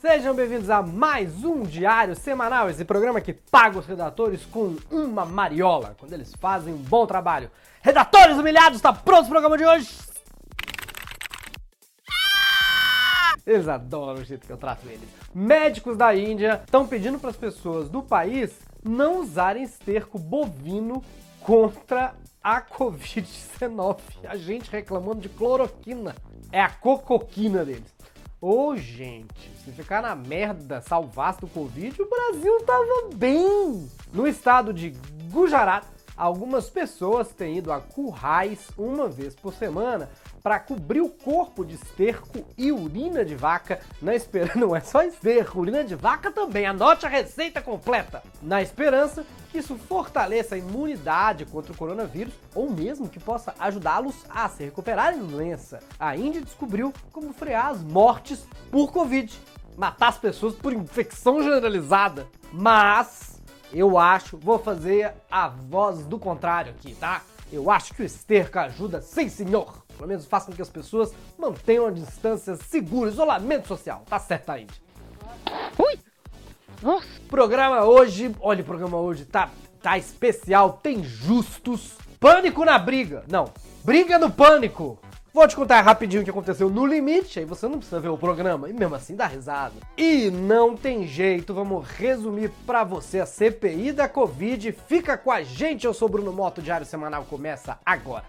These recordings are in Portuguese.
Sejam bem-vindos a mais um Diário Semanal, esse programa que paga os redatores com uma mariola, quando eles fazem um bom trabalho. Redatores humilhados, está pronto o programa de hoje? Eles adoram o jeito que eu trato eles. Médicos da Índia estão pedindo para as pessoas do país não usarem esterco bovino contra a Covid-19. A gente reclamando de cloroquina. É a cocoquina deles. Ô, oh, gente, se ficar na merda salvasse do Covid, o Brasil tava bem. No estado de Gujarat, algumas pessoas têm ido a currais uma vez por semana para cobrir o corpo de esterco e urina de vaca na esperança. Não é só esterco, urina de vaca também. Anote a receita completa. Na esperança que isso fortaleça a imunidade contra o coronavírus ou mesmo que possa ajudá-los a se recuperarem da doença. A Índia descobriu como frear as mortes por Covid, matar as pessoas por infecção generalizada. Mas eu acho, vou fazer a voz do contrário aqui, tá? Eu acho que o esterco ajuda, sim senhor. Pelo menos faça com que as pessoas mantenham a distância segura, isolamento social. Tá certo, Índia. Ui! Nossa. Programa hoje, olha, o programa hoje tá, tá especial, tem justos. Pânico na briga. Não, briga no pânico. Vou te contar rapidinho o que aconteceu no limite, aí você não precisa ver o programa, e mesmo assim dá risada. E não tem jeito, vamos resumir para você a CPI da Covid. Fica com a gente, eu sou Bruno Moto, Diário Semanal começa agora.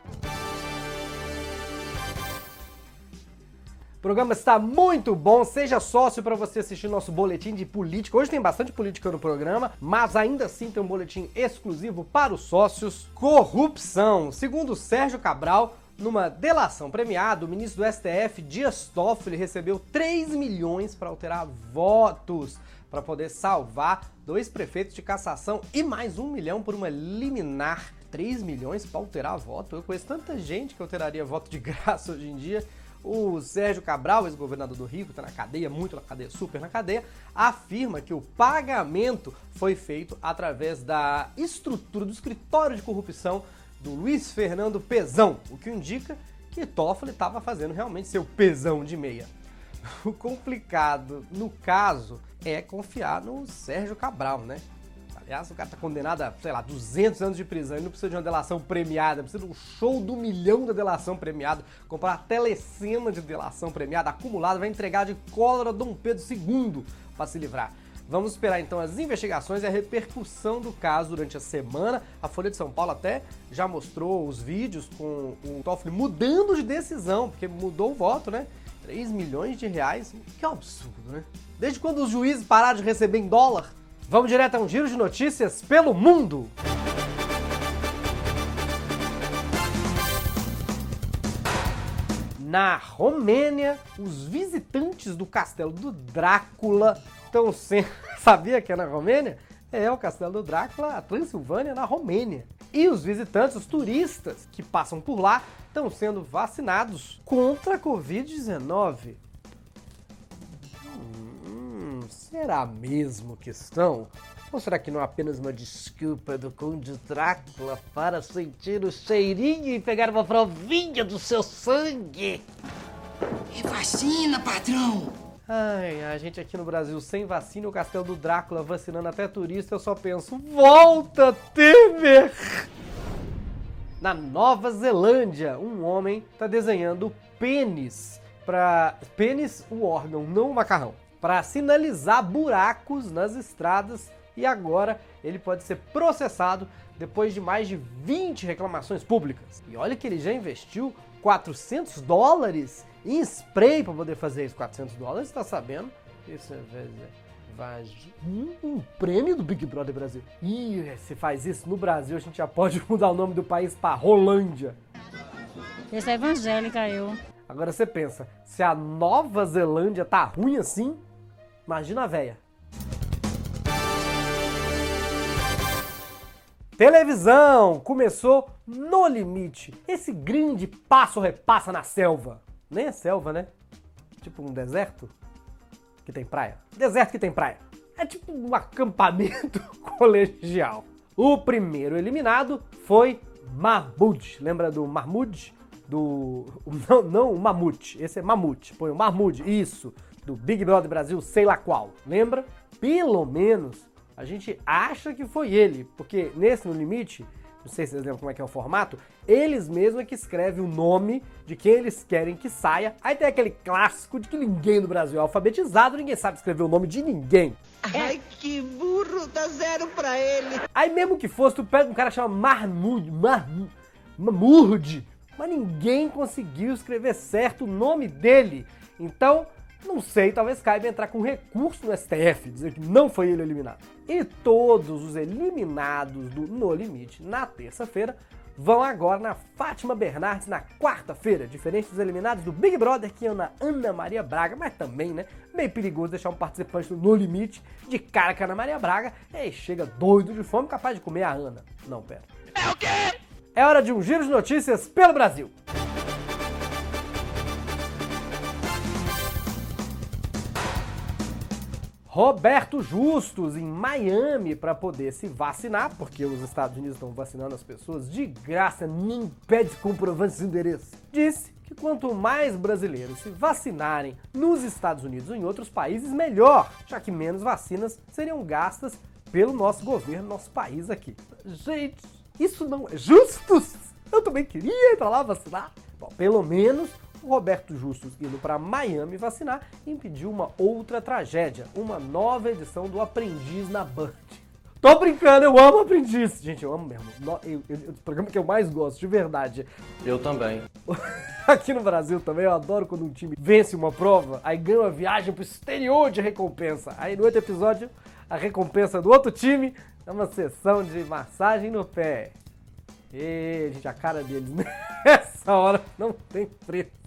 O programa está muito bom, seja sócio para você assistir nosso boletim de política. Hoje tem bastante política no programa, mas ainda assim tem um boletim exclusivo para os sócios. Corrupção. Segundo Sérgio Cabral, numa delação premiada, o ministro do STF, Dias Toffoli, recebeu 3 milhões para alterar votos para poder salvar dois prefeitos de cassação e mais um milhão por uma liminar. 3 milhões para alterar voto? Eu conheço tanta gente que alteraria voto de graça hoje em dia. O Sérgio Cabral, ex-governador do Rio, que está na cadeia, muito na cadeia, super na cadeia, afirma que o pagamento foi feito através da estrutura do escritório de corrupção do Luiz Fernando Pezão, o que indica que Toffoli estava fazendo realmente seu pesão de meia. O complicado no caso é confiar no Sérgio Cabral, né? Aliás, o cara tá condenado a, sei lá, 200 anos de prisão e não precisa de uma delação premiada, precisa de um show do milhão da delação premiada, comprar a telecena de delação premiada acumulada, vai entregar de cólera Dom Pedro II para se livrar. Vamos esperar então as investigações e a repercussão do caso durante a semana. A Folha de São Paulo até já mostrou os vídeos com o Toffoli mudando de decisão, porque mudou o voto, né? 3 milhões de reais, que absurdo, né? Desde quando os juízes pararam de receber em dólar? Vamos direto a um giro de notícias pelo mundo. Na Romênia, os visitantes do castelo do Drácula estão sendo. Sabia que é na Romênia? É o castelo do Drácula, a Transilvânia, na Romênia. E os visitantes, os turistas que passam por lá, estão sendo vacinados contra a Covid-19. Será mesmo que estão? Ou será que não é apenas uma desculpa do Conde Drácula para sentir o cheirinho e pegar uma provinha do seu sangue? É vacina, patrão! Ai, a gente aqui no Brasil sem vacina, o castelo do Drácula vacinando até turista, eu só penso, volta, Temer! Na Nova Zelândia, um homem está desenhando pênis para pênis, o órgão, não o macarrão para sinalizar buracos nas estradas e agora ele pode ser processado depois de mais de 20 reclamações públicas. E olha que ele já investiu 400 dólares em spray para poder fazer isso. 400 dólares, está sabendo? Isso é um, um prêmio do Big Brother Brasil. E se faz isso no Brasil, a gente já pode mudar o nome do país para Rolândia. Essa é evangélica, eu. Agora você pensa, se a Nova Zelândia tá ruim assim, Imagina a véia. Televisão começou no limite. Esse grande passo repassa na selva. Nem é selva, né? Tipo um deserto que tem praia. Deserto que tem praia. É tipo um acampamento colegial. O primeiro eliminado foi Mahmoud. Lembra do Mahmoud? Do. Não, não o Mamute. Esse é Mamute. Põe o Mahmoud. Isso do Big Brother Brasil, sei lá qual. Lembra? Pelo menos a gente acha que foi ele, porque nesse No Limite, não sei se vocês lembram como é que é o formato, eles mesmos é que escrevem o nome de quem eles querem que saia. Aí tem aquele clássico de que ninguém no Brasil é alfabetizado, ninguém sabe escrever o nome de ninguém. Ai, que burro, dá zero pra ele. Aí mesmo que fosse, tu pega um cara que chama Marmud, Marmud, Mamurde, mas ninguém conseguiu escrever certo o nome dele. Então, não sei, talvez caiba entrar com recurso no STF, dizer que não foi ele eliminado. E todos os eliminados do No Limite na terça-feira vão agora na Fátima Bernardes na quarta-feira, diferente dos eliminados do Big Brother que iam na Ana Maria Braga, mas também, né, meio perigoso deixar um participante do No Limite de cara com a Ana Maria Braga, e chega doido de fome, capaz de comer a Ana. Não, pera. É o quê? É hora de um giro de notícias pelo Brasil. Roberto Justus em Miami para poder se vacinar, porque os Estados Unidos estão vacinando as pessoas de graça, nem pede comprovante de endereço. Disse que quanto mais brasileiros se vacinarem nos Estados Unidos ou em outros países, melhor, já que menos vacinas seriam gastas pelo nosso governo, nosso país aqui. Gente, isso não é justo! Eu também queria ir para lá vacinar. Bom, pelo menos o Roberto Justus indo para Miami vacinar impediu uma outra tragédia, uma nova edição do Aprendiz na Band. Tô brincando, eu amo Aprendiz. Gente, eu amo mesmo. No- eu- eu- o programa que eu mais gosto, de verdade. Eu também. Aqui no Brasil também, eu adoro quando um time vence uma prova, aí ganha uma viagem pro exterior de recompensa. Aí no outro episódio, a recompensa do outro time é uma sessão de massagem no pé. E, gente, a cara deles nessa hora não tem preço.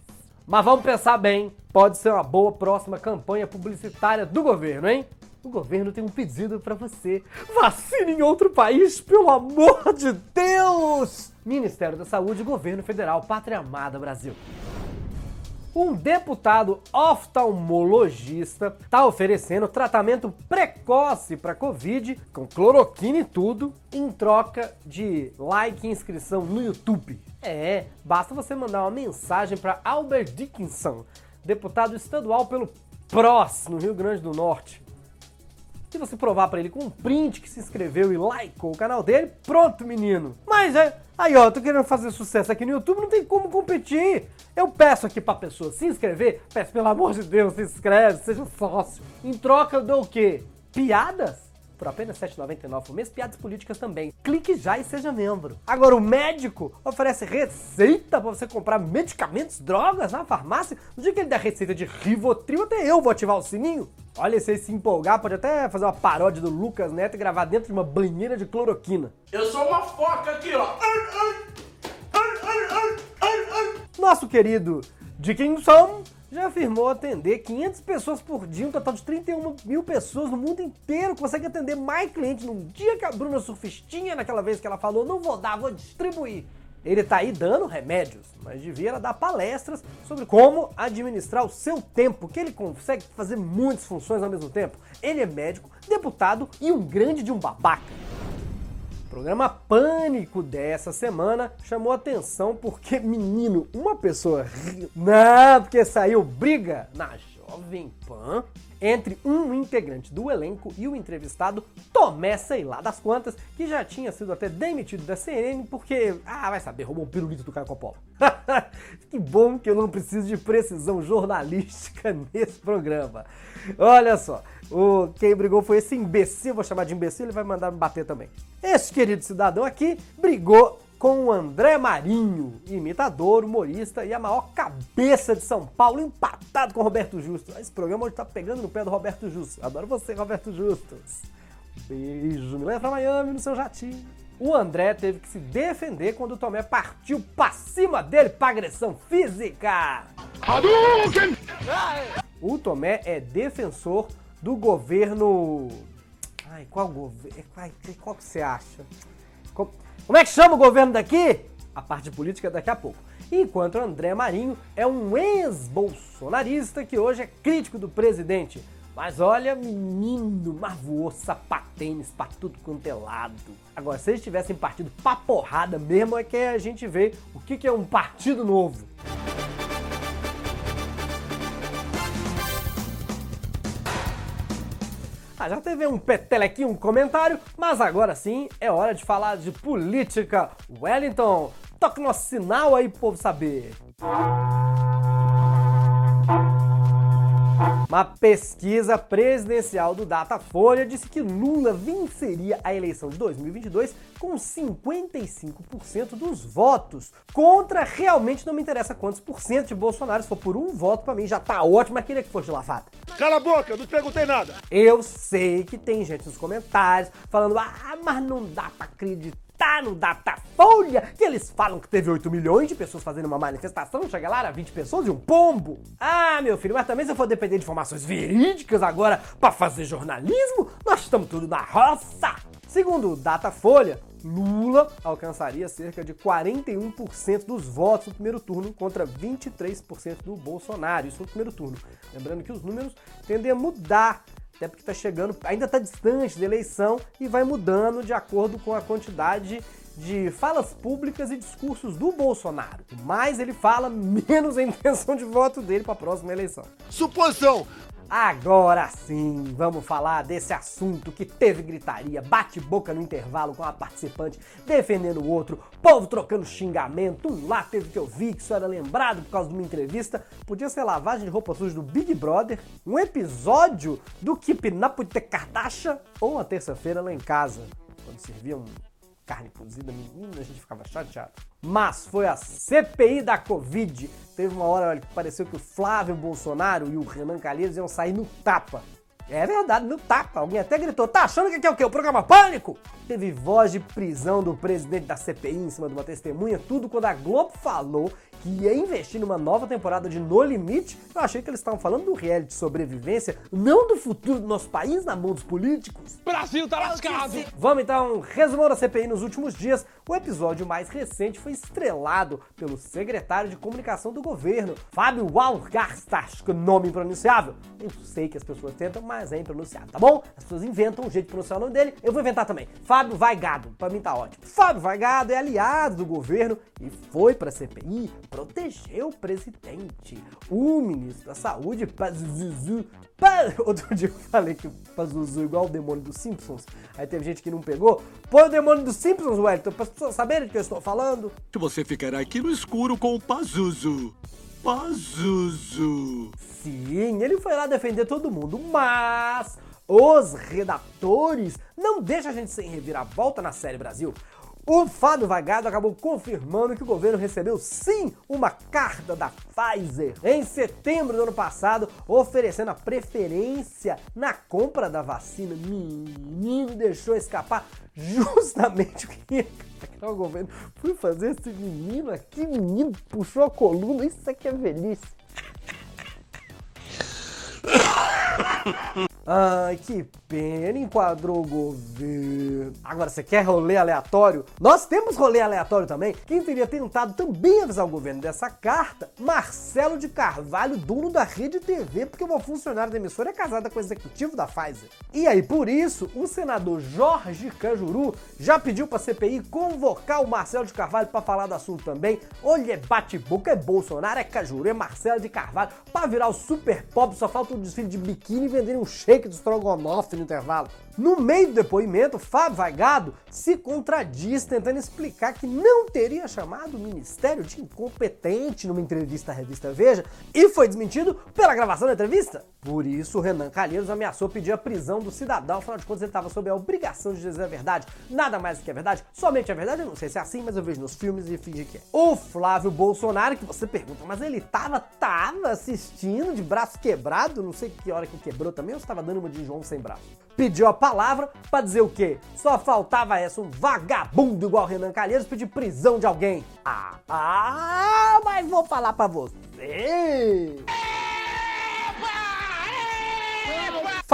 Mas vamos pensar bem, pode ser uma boa próxima campanha publicitária do governo, hein? O governo tem um pedido pra você. Vacine em outro país, pelo amor de Deus! Ministério da Saúde Governo Federal, Pátria Amada Brasil. Um deputado oftalmologista está oferecendo tratamento precoce para Covid, com cloroquina e tudo, em troca de like e inscrição no YouTube. É, basta você mandar uma mensagem para Albert Dickinson, deputado estadual pelo PROS, no Rio Grande do Norte. Se você provar pra ele com um print que se inscreveu e likeou o canal dele, pronto, menino. Mas é, aí ó, tô querendo fazer sucesso aqui no YouTube, não tem como competir. Eu peço aqui pra pessoa se inscrever, peço pelo amor de Deus, se inscreve, seja sócio. Em troca eu dou o quê? Piadas? Por apenas R$ 7,99 por mês, piadas políticas também. Clique já e seja membro. Agora, o médico oferece receita pra você comprar medicamentos, drogas na farmácia. No dia que ele der receita de Rivotril, até eu vou ativar o sininho. Olha, se ele se empolgar, pode até fazer uma paródia do Lucas Neto e gravar dentro de uma banheira de cloroquina. Eu sou uma foca aqui, ó. Nosso querido Dickinson já afirmou atender 500 pessoas por dia, um total de 31 mil pessoas no mundo inteiro. Consegue atender mais clientes num dia que a Bruna Surfistinha, naquela vez que ela falou, não vou dar, vou distribuir. Ele tá aí dando remédios, mas devia dar palestras sobre como administrar o seu tempo, que ele consegue fazer muitas funções ao mesmo tempo. Ele é médico, deputado e um grande de um babaca. Programa Pânico dessa semana chamou atenção porque, menino, uma pessoa riu. Não, porque saiu briga na Jovem Pan entre um integrante do elenco e o entrevistado Tomé, sei lá das quantas, que já tinha sido até demitido da CNN porque, ah, vai saber, roubou um pirulito do Caio Coppola. que bom que eu não preciso de precisão jornalística nesse programa. Olha só, o, quem brigou foi esse imbecil, vou chamar de imbecil, ele vai mandar me bater também. Esse querido cidadão aqui brigou com o André Marinho, imitador, humorista e a maior cabeça de São Paulo, empatado com o Roberto Justo. Esse programa hoje tá pegando no pé do Roberto Justo. Adoro você, Roberto Justus. Beijo, me leva pra Miami no seu jatinho. O André teve que se defender quando o Tomé partiu pra cima dele pra agressão física. O Tomé é defensor do governo. Ai, qual governo? Qual, que você acha? Co- Como é que chama o governo daqui? A parte política daqui a pouco. Enquanto André Marinho é um ex-bolsonarista que hoje é crítico do presidente. Mas olha, menino, mas voou sapatênis pra tudo quanto é lado. Agora, se eles tivessem partido pra porrada mesmo, é que a gente vê o que que é um partido novo. Ah, já teve um petelequinho, um comentário, mas agora sim é hora de falar de política. Wellington, toque nosso sinal aí pro povo saber. Uma pesquisa presidencial do Datafolha disse que Lula venceria a eleição de 2022 com 55% dos votos. Contra, realmente não me interessa quantos por cento de Bolsonaro. Se for por um voto, pra mim já tá ótimo, mas queria que fosse de lavada. Cala a boca, eu não te perguntei nada. Eu sei que tem gente nos comentários falando, ah, mas não dá pra acreditar no Datafolha que eles falam que teve 8 milhões de pessoas fazendo uma manifestação, chega lá, era 20 pessoas e um pombo. Ah, meu filho, mas também se eu for depender de informações verídicas agora pra fazer jornalismo, nós estamos tudo na roça. Segundo o Datafolha, Lula alcançaria cerca de 41% dos votos no primeiro turno contra 23% do Bolsonaro, isso no primeiro turno. Lembrando que os números tendem a mudar até porque está chegando, ainda está distante da eleição e vai mudando de acordo com a quantidade de falas públicas e discursos do Bolsonaro. Mais ele fala, menos a intenção de voto dele para a próxima eleição. Suposição. Agora sim, vamos falar desse assunto que teve gritaria, bate-boca no intervalo com a participante defendendo o outro, povo trocando xingamento. Um lá teve que eu vi que isso era lembrado por causa de uma entrevista. Podia ser lavagem de roupa suja do Big Brother, um episódio do Keep Up with Kardashian ou uma terça-feira lá em casa, quando serviam carne cozida, menina, a gente ficava chateado. Mas foi a CPI da Covid. Teve uma hora que pareceu que o Flávio Bolsonaro e o Renan Calheiros iam sair no tapa. É verdade, no tapa. Alguém até gritou: tá achando que aqui é o quê? O programa Pânico? Teve voz de prisão do presidente da CPI em cima de uma testemunha, tudo quando a Globo falou que ia investir numa nova temporada de No Limite. Eu achei que eles estavam falando do reality de sobrevivência, não do futuro do nosso país na mão dos políticos. Brasil tá lascado. Vamos então, resumão da CPI nos últimos dias. O episódio mais recente foi estrelado pelo secretário de comunicação do governo, Fábio Walgarstas, que nome impronunciável. Eu sei que as pessoas tentam, mas é impronunciável, tá bom? As pessoas inventam um jeito de pronunciar o nome dele, eu vou inventar também. Fábio Vaigado, pra mim tá ótimo. Fábio Vaigado é aliado do governo e foi pra CPI proteger o presidente. O ministro da Saúde, Pazuzu, Pa- Outro dia eu falei que o Pazuzu é igual o demônio dos Simpsons. Aí teve gente que não pegou. Põe o demônio dos Simpsons, Wellington, para as pessoas saberem do que eu estou falando. Você ficará aqui no escuro com o Pazuzu. Pazuzu. Sim, ele foi lá defender todo mundo, mas os redatores não deixam a gente sem reviravolta na série Brasil. O Fábio Vagado acabou confirmando que o governo recebeu sim uma carta da Pfizer em setembro do ano passado, oferecendo a preferência na compra da vacina. Menino deixou escapar justamente o que ia o governo. Fui fazer esse menino aqui, menino, puxou a coluna, isso aqui é velhice. Ai, que pena, enquadrou o governo. Agora, você quer rolê aleatório? Nós temos rolê aleatório também. Quem teria tentado também avisar o governo dessa carta? Marcelo de Carvalho, dono da Rede TV, porque uma funcionária da emissora é casada com o executivo da Pfizer. E aí, por isso, o senador Jorge Cajuru já pediu pra CPI convocar o Marcelo de Carvalho pra falar do assunto também. Olha, é bate-boca, é Bolsonaro, é Cajuru, é Marcelo de Carvalho. Pra virar o super pop, só falta um desfile de biquíni e venderem um shake de estrogonofe no intervalo. No meio do depoimento, Fábio Vaigado se contradiz tentando explicar que não teria chamado o Ministério de incompetente numa entrevista à revista Veja e foi desmentido pela gravação da entrevista. Por isso, Renan Calheiros ameaçou pedir a prisão do cidadão, afinal de contas ele estava sob a obrigação de dizer a verdade. Nada mais do que a verdade, somente a verdade, eu não sei se é assim, mas eu vejo nos filmes e finge que é. O Flávio Bolsonaro, que você pergunta, mas ele tava, tava assistindo de braço quebrado, não sei que hora que quebrou também, ou estava dando uma de João sem braço. Pediu a palavra pra dizer o quê? Só faltava essa, um vagabundo igual Renan Calheiros pedir prisão de alguém. Ah, ah, mas vou falar pra você.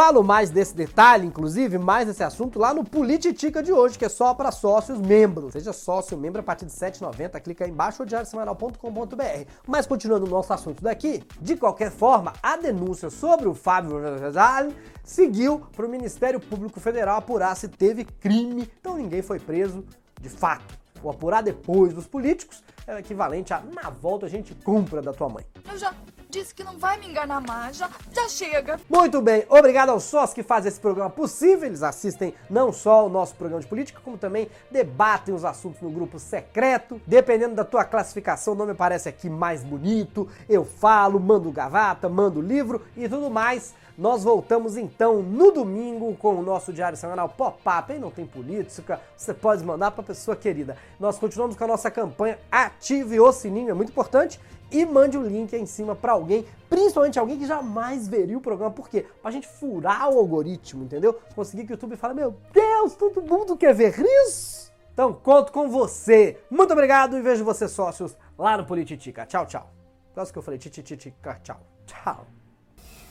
Falo mais desse detalhe, inclusive, mais desse assunto lá no Polititica de hoje, que é só para sócios membros. Seja sócio membro a partir de R$ 7,90, clica aí embaixo ou diariosemanal.com.br. Mas continuando o nosso assunto daqui, de qualquer forma, a denúncia sobre o Fábio Rosal seguiu para o Ministério Público Federal apurar se teve crime, então ninguém foi preso de fato. O apurar depois dos políticos é equivalente a na volta a gente compra da tua mãe. Eu já disse que não vai me enganar mais. Já, já chega. Muito bem, obrigado aos sócios que fazem esse programa possível. Eles assistem não só o nosso programa de política, como também debatem os assuntos no grupo secreto. Dependendo da tua classificação, o nome aparece aqui mais bonito. Eu falo, mando gravata, mando livro e tudo mais. Nós voltamos então no domingo com o nosso diário semanal pop-up. Aí não tem política, você pode mandar para pessoa querida. Nós continuamos com a nossa campanha Ative o Sininho, é muito importante. E mande o um link aí em cima para alguém, principalmente alguém que jamais veria o programa. Por quê? Pra gente furar o algoritmo, entendeu? Conseguir que o YouTube fale, meu Deus, todo mundo quer ver isso? Então conto com você. Muito obrigado e vejo vocês sócios lá no Polititica. Tchau, tchau. Quase que eu falei tchau. Tchau.